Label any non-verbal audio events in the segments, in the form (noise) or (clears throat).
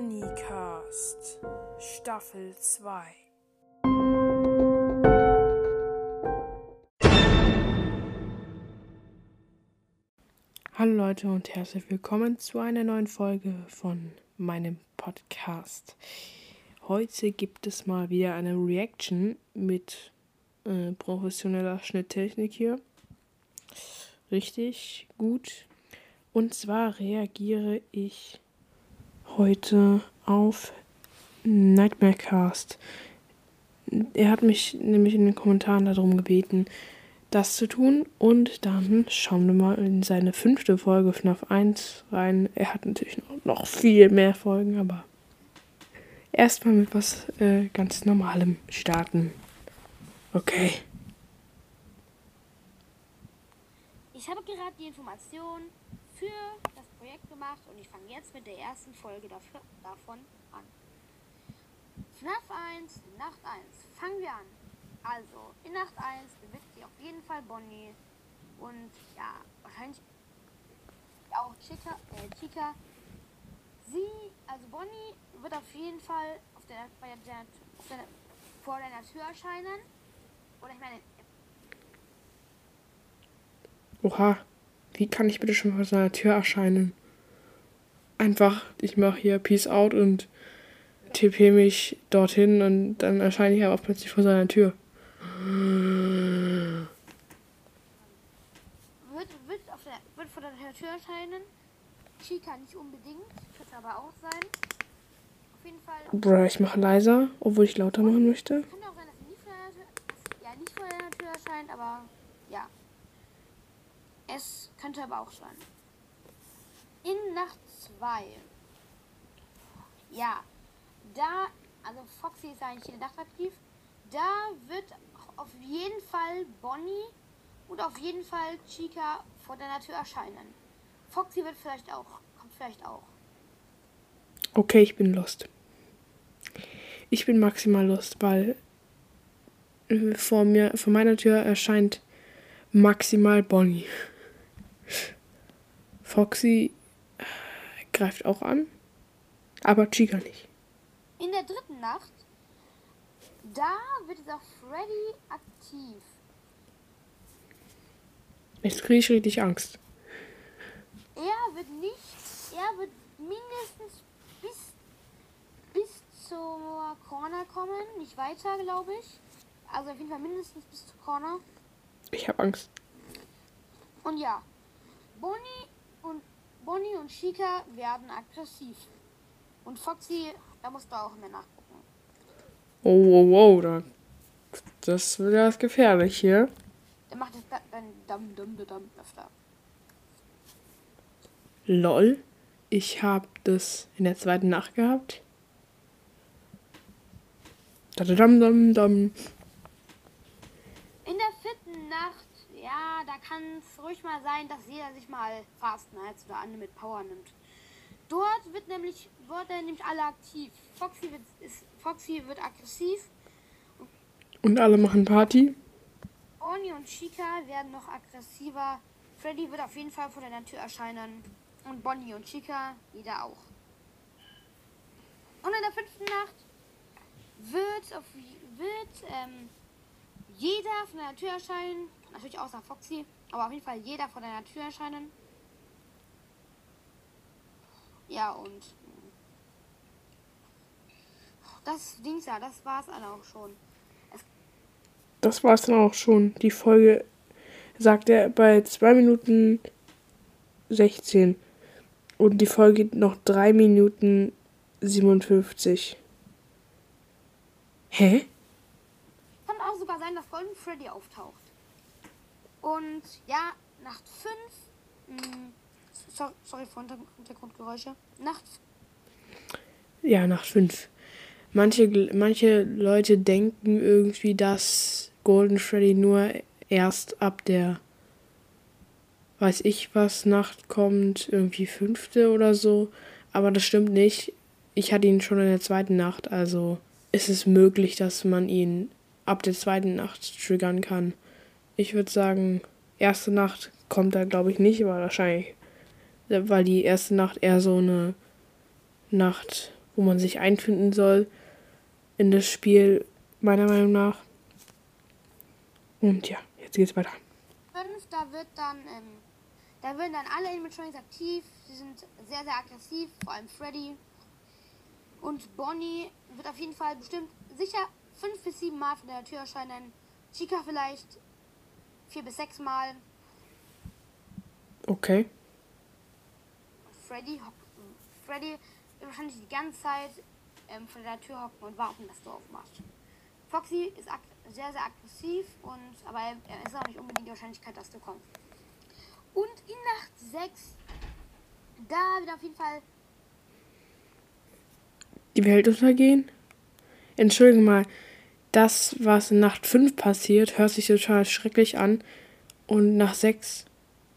Bonnycast Staffel 2 Hallo Leute und herzlich willkommen zu einer neuen Folge von meinem Podcast. Heute gibt es mal wieder eine Reaction mit äh, professioneller Schnitttechnik hier. Richtig gut. Und zwar reagiere ich heute auf Nightmarecast. Er hat mich nämlich in den Kommentaren darum gebeten, das zu tun. Und dann schauen wir mal in seine fünfte Folge FNAF 1 rein. Er hat natürlich noch viel mehr Folgen, aber erstmal mit was äh, ganz Normalem starten. Okay. Ich habe gerade die Information für Projekt gemacht und ich fange jetzt mit der ersten Folge dafür, davon an. FNAF 1, Nacht 1. Fangen wir an. Also, in Nacht 1 bewegt sich auf jeden Fall Bonnie und ja, wahrscheinlich auch Chica, äh, Chica. Sie, also Bonnie, wird auf jeden Fall auf der, der, auf der, vor deiner Tür erscheinen. Oder ich meine, Oha, wie kann ich bitte schon vor seiner Tür erscheinen? Einfach, ich mache hier Peace out und TP mich dorthin und dann erscheine ich aber auch plötzlich vor seiner Tür. wird, wird, der, wird vor deiner Tür erscheinen. Chica nicht unbedingt, könnte aber auch sein. Auf jeden Fall. Bruh, ich mache leiser, obwohl ich lauter machen möchte. Kann auch sein, dass sie nicht vor deiner Tür, ja, nicht vor deiner Tür erscheint, aber ja. Es könnte aber auch sein. In Nacht 2. Ja, da, also Foxy ist eigentlich jede Nacht aktiv. Da wird auf jeden Fall Bonnie und auf jeden Fall Chica vor deiner Tür erscheinen. Foxy wird vielleicht auch, kommt vielleicht auch. Okay, ich bin lost. Ich bin maximal lost, weil äh, vor mir, vor meiner Tür erscheint maximal Bonnie. Foxy greift auch an, aber Chica nicht. In der dritten Nacht, da wird jetzt auch Freddy aktiv. Jetzt kriege ich richtig Angst. Er wird nicht, er wird mindestens bis, bis zur Corner kommen, nicht weiter, glaube ich. Also auf jeden Fall mindestens bis zur Corner. Ich habe Angst. Und ja, Bonnie und Bonnie und Chica werden aggressiv. Und Foxy, da musst du auch mehr nachgucken. Oh, wow, wow, da, das wird ja gefährlich hier. Der macht das da- dann dum dum dum dum öfter. Lol, ich habe das in der zweiten Nacht gehabt. Dadadam, dam, dam. In der vierten Nacht, ja, da kann es ruhig mal sein, dass jeder sich mal Fast Nights oder andere mit Power nimmt. Dort wird nämlich, wird er nämlich alle aktiv. Foxy wird, ist, Foxy wird aggressiv. Und alle machen Party. Oni und Chica werden noch aggressiver. Freddy wird auf jeden Fall vor deiner Tür erscheinen. Und Bonnie und Chica, jeder auch. Und in der fünften Nacht wird, auf, wird ähm, jeder von deiner Tür erscheinen. Natürlich außer Foxy. Aber auf jeden Fall jeder vor deiner Tür erscheinen. Ja, und mm, das Dings ja, das war's dann auch schon. Das war's dann auch schon. Die Folge sagt er bei 2 Minuten 16. Und die Folge geht noch 3 Minuten 57. Hä? Kann auch sogar sein, dass Golden Freddy auftaucht. Und ja, Nacht 5. So, sorry für Hinter- Hintergrundgeräusche. Nacht Ja, nach 5. Manche, manche Leute denken irgendwie, dass Golden Freddy nur erst ab der weiß ich was Nacht kommt, irgendwie fünfte oder so. Aber das stimmt nicht. Ich hatte ihn schon in der zweiten Nacht, also ist es möglich, dass man ihn ab der zweiten Nacht triggern kann. Ich würde sagen, erste Nacht kommt er, glaube ich, nicht, aber wahrscheinlich, weil die erste Nacht eher so eine Nacht, wo man sich einfinden soll in das Spiel, meiner Meinung nach. Und ja, jetzt geht's weiter. 5, da wird dann, ähm, da werden dann alle Animatronics aktiv. Sie sind sehr, sehr aggressiv, vor allem Freddy. Und Bonnie wird auf jeden Fall bestimmt sicher fünf bis sieben Mal von der Tür erscheinen. Chica vielleicht vier bis sechs Mal. Okay. Freddy, hock- Freddy wird wahrscheinlich die ganze Zeit ähm, vor der Tür hocken und warten, dass du aufmachst. Foxy ist sehr, sehr aggressiv, und, aber er er ist auch nicht unbedingt die Wahrscheinlichkeit, dass du kommst. Und in Nacht 6, da wird auf jeden Fall Die Welt untergehen? Entschuldige mal, das, was in Nacht 5 passiert, hört sich total schrecklich an. Und nach 6,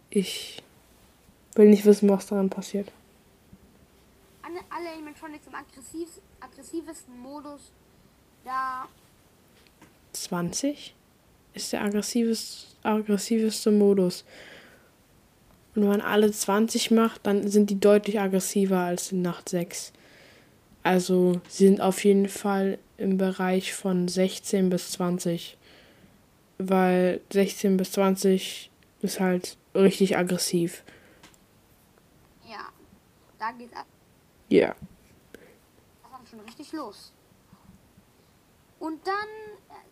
ich will nicht wissen, was daran passiert. alle, alle Animatronics im aggressiv, aggressivesten Modus. Da 20 ist der aggressives, aggressiveste Modus. Und wenn man alle 20 macht, dann sind die deutlich aggressiver als in Nacht 6. Also sie sind auf jeden Fall im Bereich von 16 bis 20. Weil 16 bis 20 ist halt richtig aggressiv. Ja, da geht ab. Ja. Das war schon richtig los. Und dann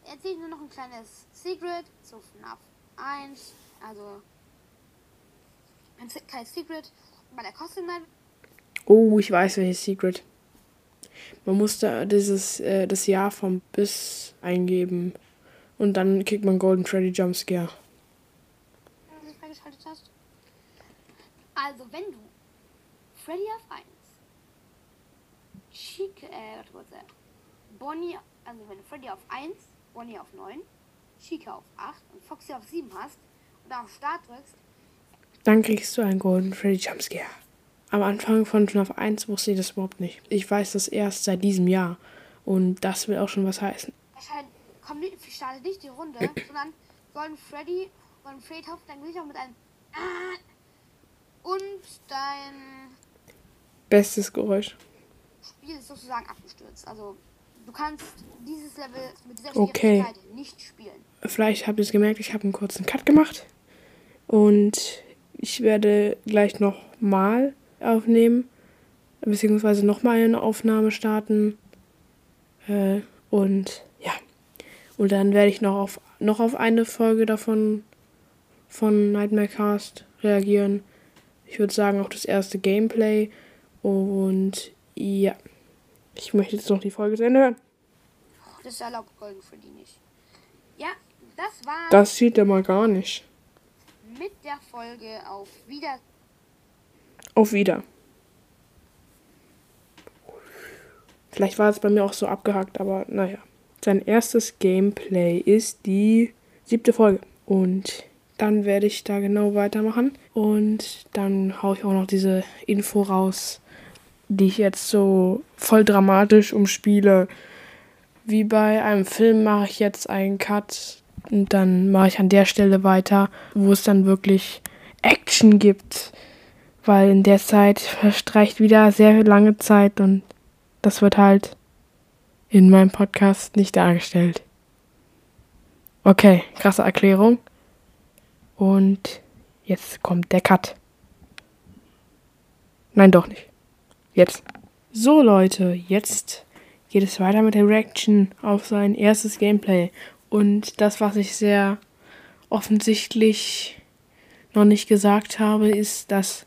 äh, erzähle ich nur noch ein kleines Secret zu FNAF 1. Also ein Se- kleines Secret bei der Costume Night. Oh, ich weiß welches Secret. Man musste dieses äh, das Jahr vom Biss eingeben. Und dann kriegt man Golden Freddy Jumpscare. Also, wenn du Freddy auf 1, Chic, äh, warte kurz, äh, Bonnie, also wenn du Freddy auf 1, Bonnie auf 9, Chica auf 8 und Foxy auf 7 hast und auf Start drückst, Dann kriegst du einen Golden Freddy Jumpscare. Am Anfang von FNAF 1 wusste ich das überhaupt nicht. Ich weiß das erst seit diesem Jahr. Und das will auch schon was heißen. erscheint, komm nicht, startet nicht die Runde, sondern Golden Freddy, Golden Freddy taucht dein Gesicht mit einem Ah! und dein Bestes Geräusch. Spiel ist sozusagen abgestürzt. Also du kannst dieses Level mit dieser Okay. Nicht spielen. Vielleicht habt ihr es gemerkt, ich habe einen kurzen Cut gemacht. Und ich werde gleich nochmal aufnehmen. Beziehungsweise nochmal eine Aufnahme starten. Äh, und ja. Und dann werde ich noch auf, noch auf eine Folge davon von Nightmare Cast reagieren. Ich würde sagen, auch das erste Gameplay. Und ja. Ich möchte jetzt noch die Folge zu Ende hören. Das erlaubt Golden Freddy nicht. Ja, das war Das sieht er mal gar nicht. mit der Folge auf Wieder. Auf Wieder. Vielleicht war es bei mir auch so abgehakt, aber naja. Sein erstes Gameplay ist die siebte Folge. Und dann werde ich da genau weitermachen. Und dann haue ich auch noch diese Info raus, die ich jetzt so voll dramatisch umspiele. Wie bei einem Film mache ich jetzt einen Cut und dann mache ich an der Stelle weiter, wo es dann wirklich Action gibt weil in der Zeit verstreicht wieder sehr lange Zeit und das wird halt in meinem Podcast nicht dargestellt. Okay, krasse Erklärung. Und jetzt kommt der Cut. Nein, doch nicht. Jetzt. So Leute, jetzt geht es weiter mit der Reaction auf sein erstes Gameplay. Und das, was ich sehr offensichtlich noch nicht gesagt habe, ist, dass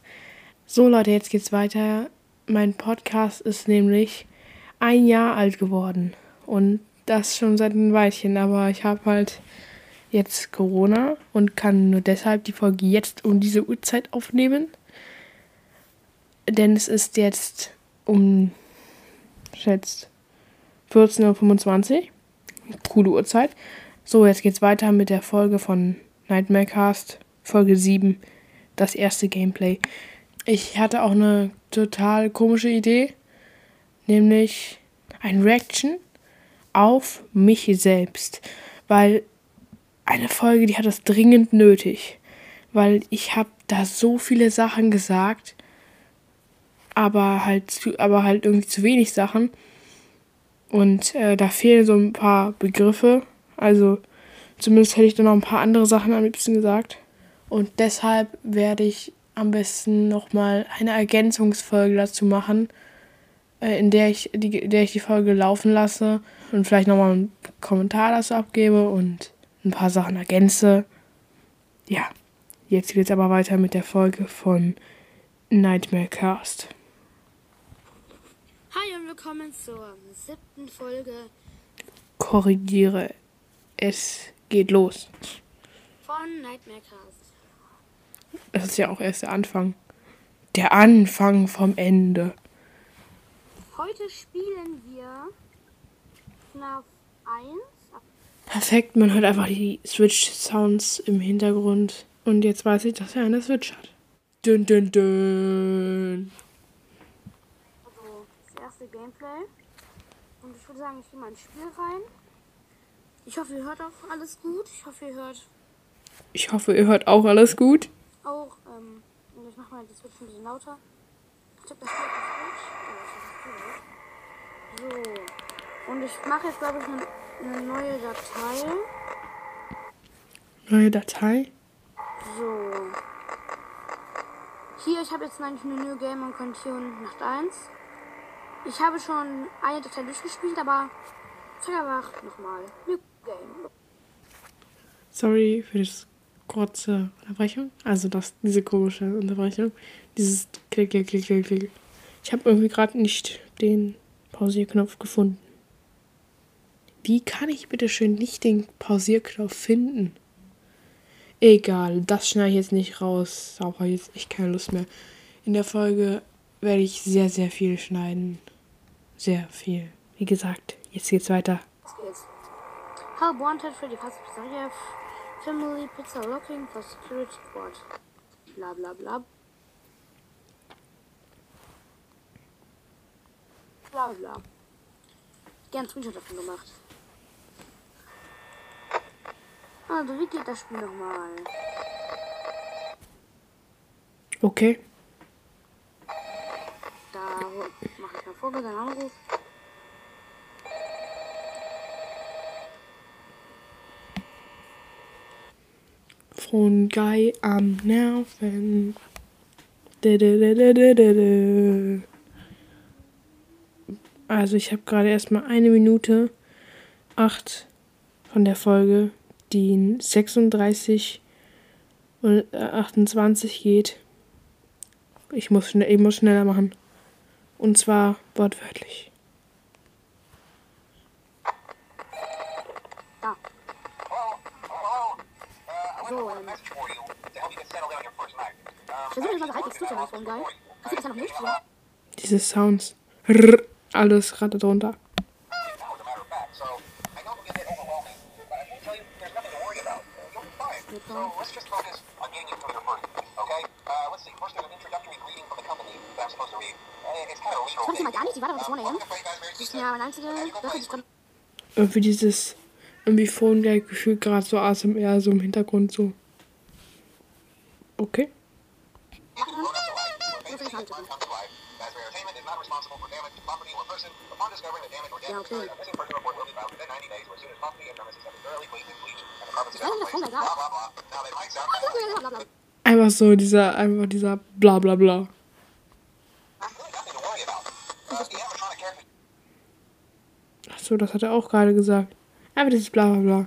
so Leute, jetzt geht's weiter. Mein Podcast ist nämlich ein Jahr alt geworden. Und das schon seit einem Weilchen. Aber ich habe halt jetzt Corona und kann nur deshalb die Folge jetzt um diese Uhrzeit aufnehmen. Denn es ist jetzt um schätzt 14.25 Uhr. Coole Uhrzeit. So, jetzt geht's weiter mit der Folge von Nightmare Cast, Folge 7, das erste Gameplay. Ich hatte auch eine total komische Idee, nämlich ein Reaction auf mich selbst, weil eine Folge, die hat das dringend nötig, weil ich habe da so viele Sachen gesagt, aber halt zu, aber halt irgendwie zu wenig Sachen. Und äh, da fehlen so ein paar Begriffe. Also zumindest hätte ich dann noch ein paar andere Sachen am liebsten gesagt. Und deshalb werde ich am besten nochmal eine Ergänzungsfolge dazu machen, äh, in der ich, die, in der ich die Folge laufen lasse und vielleicht nochmal einen Kommentar dazu abgebe und ein paar Sachen ergänze. Ja, jetzt geht es aber weiter mit der Folge von Nightmare Cast. Hi und willkommen zur siebten Folge Korrigiere. Es geht los. von Nightmare Cast. Das ist ja auch erst der Anfang. Der Anfang vom Ende. Heute spielen wir FNAF 1. Perfekt, man hört einfach die Switch-Sounds im Hintergrund. Und jetzt weiß ich, dass er eine Switch hat. Dün, dün, dün. Also das erste Gameplay. Und ich würde sagen, ich gehe mal ins Spiel rein. Ich hoffe, ihr hört auch alles gut. Ich hoffe, ihr hört Ich hoffe, ihr hört auch alles gut. Auch, ähm, und ich mache mal die Switch ein bisschen lauter. Ich glaube, das Switch. Oh, das ist gut. So. Und ich mache jetzt, glaube ich, eine, eine neue Datei. Neue Datei. So. Hier, ich habe jetzt mein Menü Game und Kontinuum Nacht 1. Ich habe schon eine Datei durchgespielt, aber Feuerwach nochmal. New Game. Sorry für das kurze Unterbrechung. Also das, diese komische Unterbrechung. Dieses Klick, Klick, Klick, Klick, Klick. Ich habe irgendwie gerade nicht den Pausierknopf gefunden. Wie kann ich bitte schön nicht den Pausierknopf finden? Egal, das schneide ich jetzt nicht raus. Da jetzt echt keine Lust mehr. In der Folge werde ich sehr, sehr viel schneiden. Sehr viel. Wie gesagt, jetzt geht's weiter. Was geht's? Help wanted Fazbear Pizzeria Family Pizza Looking for Security Squad. Bla bla bla. Bla bla. Gern Screenshot davon gemacht. Also, wie geht das Spiel nochmal? Okay. Da mache ich mal vor, einen Anruf. Von Guy am Nerven. Also ich habe gerade erstmal eine Minute acht von der Folge, die in 36 und äh, 28 geht. Ich muss, ich muss schneller machen. Und zwar wortwörtlich. Versuche jetzt mal so halbwegs von Guy. Passiert das ja noch nicht? So. Diese Sounds. Rrr, alles gerade drunter. Let's just focus on getting you through your first, okay? Let's see. First, there's an introductory greeting from the company that I'm supposed to read. It's kind of Ich konnte sie mal gar nicht, die war da bis 1 am. Ist ja meine einzige Sache, die ich drin. Irgendwie dieses, irgendwie Phone Guy gefühlt gerade so ASMR so im Hintergrund so. Okay. Yeah, okay. occurred, a missing person report will be filed within 90 days or as soon as property and premises have been thoroughly cleaned and bleached and the carpets have weiß been nicht, was replaced. Phone Guy Blah, sagt. blah, blah. Now, the mics out. Blablabla. Einfach so dieser, einfach dieser bla bla bla. Achso, das hat er auch gerade gesagt. Einfach dieses bla bla bla.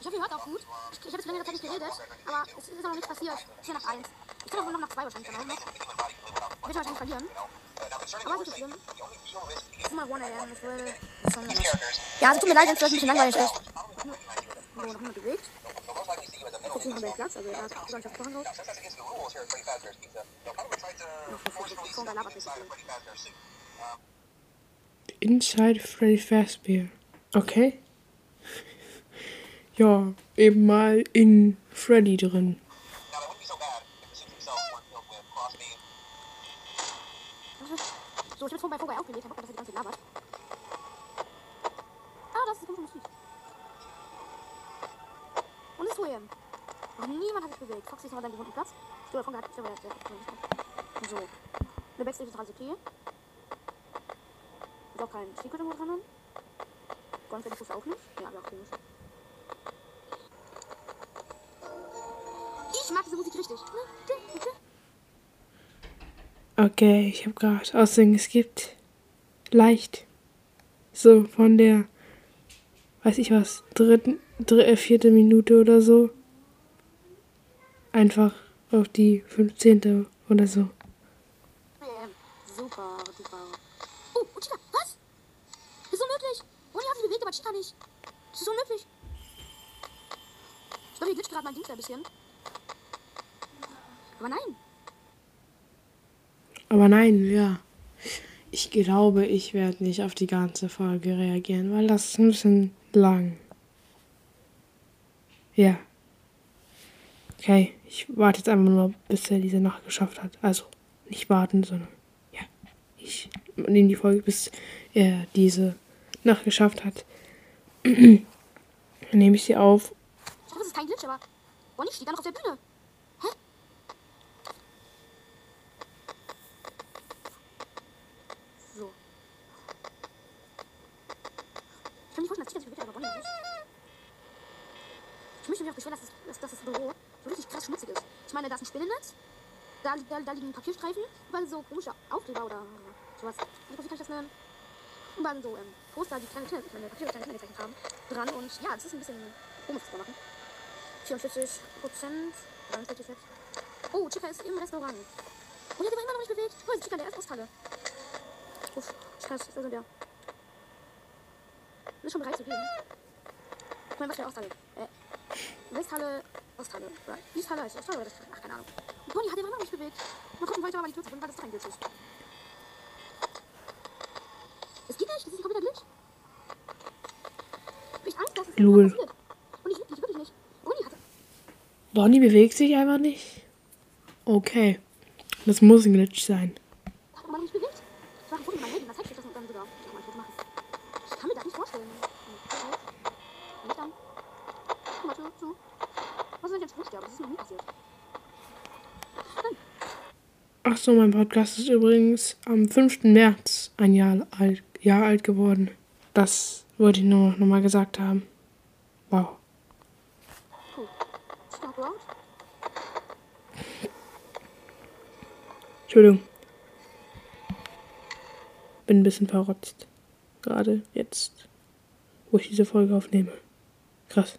Ich hoffe, ihr hört auch gut. Ich, ich habe jetzt längere Zeit nicht geredet, aber es ist noch nichts passiert. Ich bin nach 1. Ich kann auch wohl noch nach 2 wahrscheinlich without Ich werde wahrscheinlich verlieren. Aber your ist nicht schlimm. Es ist mal 1 am. Ich will. Ja, also tut mir leid, wenn es vielleicht ein bisschen langweilig ist. So, noch niemand bewegt. Gucken haben wir den Platz, also er hat. Freddy Fazbear's suit. Um, Inside Freddy Fazbear. Okay. Ja, eben mal in Freddy drin. So ich bin vorbei, vorbei aufgelegt, hab dass er die ganze Zeit labert. Ah, das ist die komische Musik. Und ist William. Noch niemand hat sich bewegt. Foxy ist noch an seinem Platz. So. Der Backstage ist alles okay. Ist auch kein Secret irgendwo dran. Gonfeld Fuß auch nicht. Ja, auch komisch. Ich mag diese Musik richtig. Okay, ich habe gerade aussehen geskippt. Leicht. So von der, weiß ich was, dritten, dritte, vierte Minute oder so. Einfach auf die 15. oder so. Ähm, super, super. Oh, und Chica, was? Das ist unmöglich. Ronny hat sich bewegt, aber Chica nicht. Das ist unmöglich. Ich glaube, hier glitscht gerade mein Ding ein bisschen. Aber nein. Aber nein, ja. Ich glaube, ich werde nicht auf die ganze Folge reagieren, weil das ist ein bisschen lang. Ja. Okay, ich warte jetzt einfach nur, bis er diese Nacht geschafft hat. Also, nicht warten, sondern ja. Ich nehme die Folge, bis er diese Nacht geschafft hat. (clears throat) Dann nehme ich sie auf. Ich glaube, das ist kein Glitch, aber Ronny steht da noch auf der Bühne. Hä? So. Ich kann mir vorstellen, dass sich bewegt, aber Ronny nicht. Ich möchte mich auch beschweren, das- dass das Büro so richtig krass schmutzig ist. Ich meine, da ist ein Spinnennetz, da, da, da liegen Papierstreifen, überall so komische Aufkleber oder sowas. Wie kann ich das nennen? Und dann so ähm, Poster, die kleine Kinder, kleine Papier, kleine Kinder gezeichnet haben, dran. Und ja, das ist ein bisschen komisch zu machen. 44 Prozent. 43 jetzt. Oh, Chica ist im Restaurant. Oh, der hat aber immer noch nicht bewegt. Wo ist Chica? Der ist Osthalle. Uff, Chica ist, sind der. Ist schon bereit zu gehen. Ich meine, was der Osthalle? Äh, Westhalle, Osthalle. Oder Easthalle ist Osthalle oder Westhalle? Ach, keine Ahnung. Und Bonnie hat immer noch nicht bewegt. Mal gucken, weiter mal die Tür zu finden, weil das doch ein Glitch ist. Ein kompletter Glitch. Ich Angst, dass es Lul. passiert. Und ich wirklich, wirklich nicht. Bonnie hatte Bonnie bewegt sich einfach nicht. Okay. Das muss ein Glitch sein. Hat man nicht bewegt? Ich war ein Foto mit meinem Handy, das zeigt sich das dann sogar. Ich kann mal ein Foto machen. Ich kann mir das nicht vorstellen. Wenn ich dann. Guck mal, zu, zu. Was ist, ich jetzt sterbe? Das ist noch nie passiert. Ach so, mein Podcast ist übrigens am 5. März ein Jahr alt, Jahr alt geworden. Das wollte ich nur noch mal gesagt haben. Wow. Entschuldigung. Bin ein bisschen verrotzt. Gerade jetzt, wo ich diese Folge aufnehme. Krass.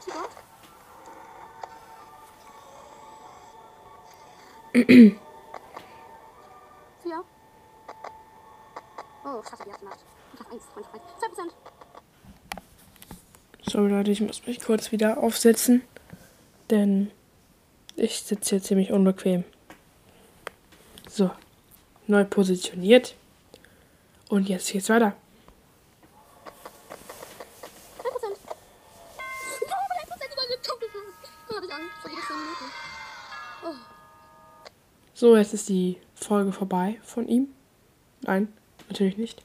Zu Gott. (clears throat) Vier. Oh, scheiße, die erste Nacht. Einfach eins, einfach eins. 2%. Sorry Leute, ich muss mich kurz wieder aufsetzen, denn ich sitze hier ziemlich unbequem. So, neu positioniert. Und jetzt geht's weiter. Angst vor jede 10 Minuten. Oh. So, jetzt ist die Folge vorbei von ihm. Nein, natürlich nicht.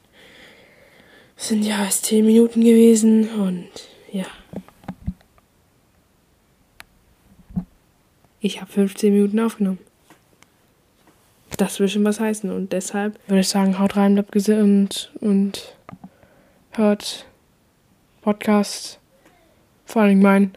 Es sind ja erst 10 Minuten gewesen und ja. Ich habe 15 Minuten aufgenommen. das will schon was heißen. Und deshalb würde ich sagen, haut rein, bleibt gesund und hört Podcast, vor allem mein.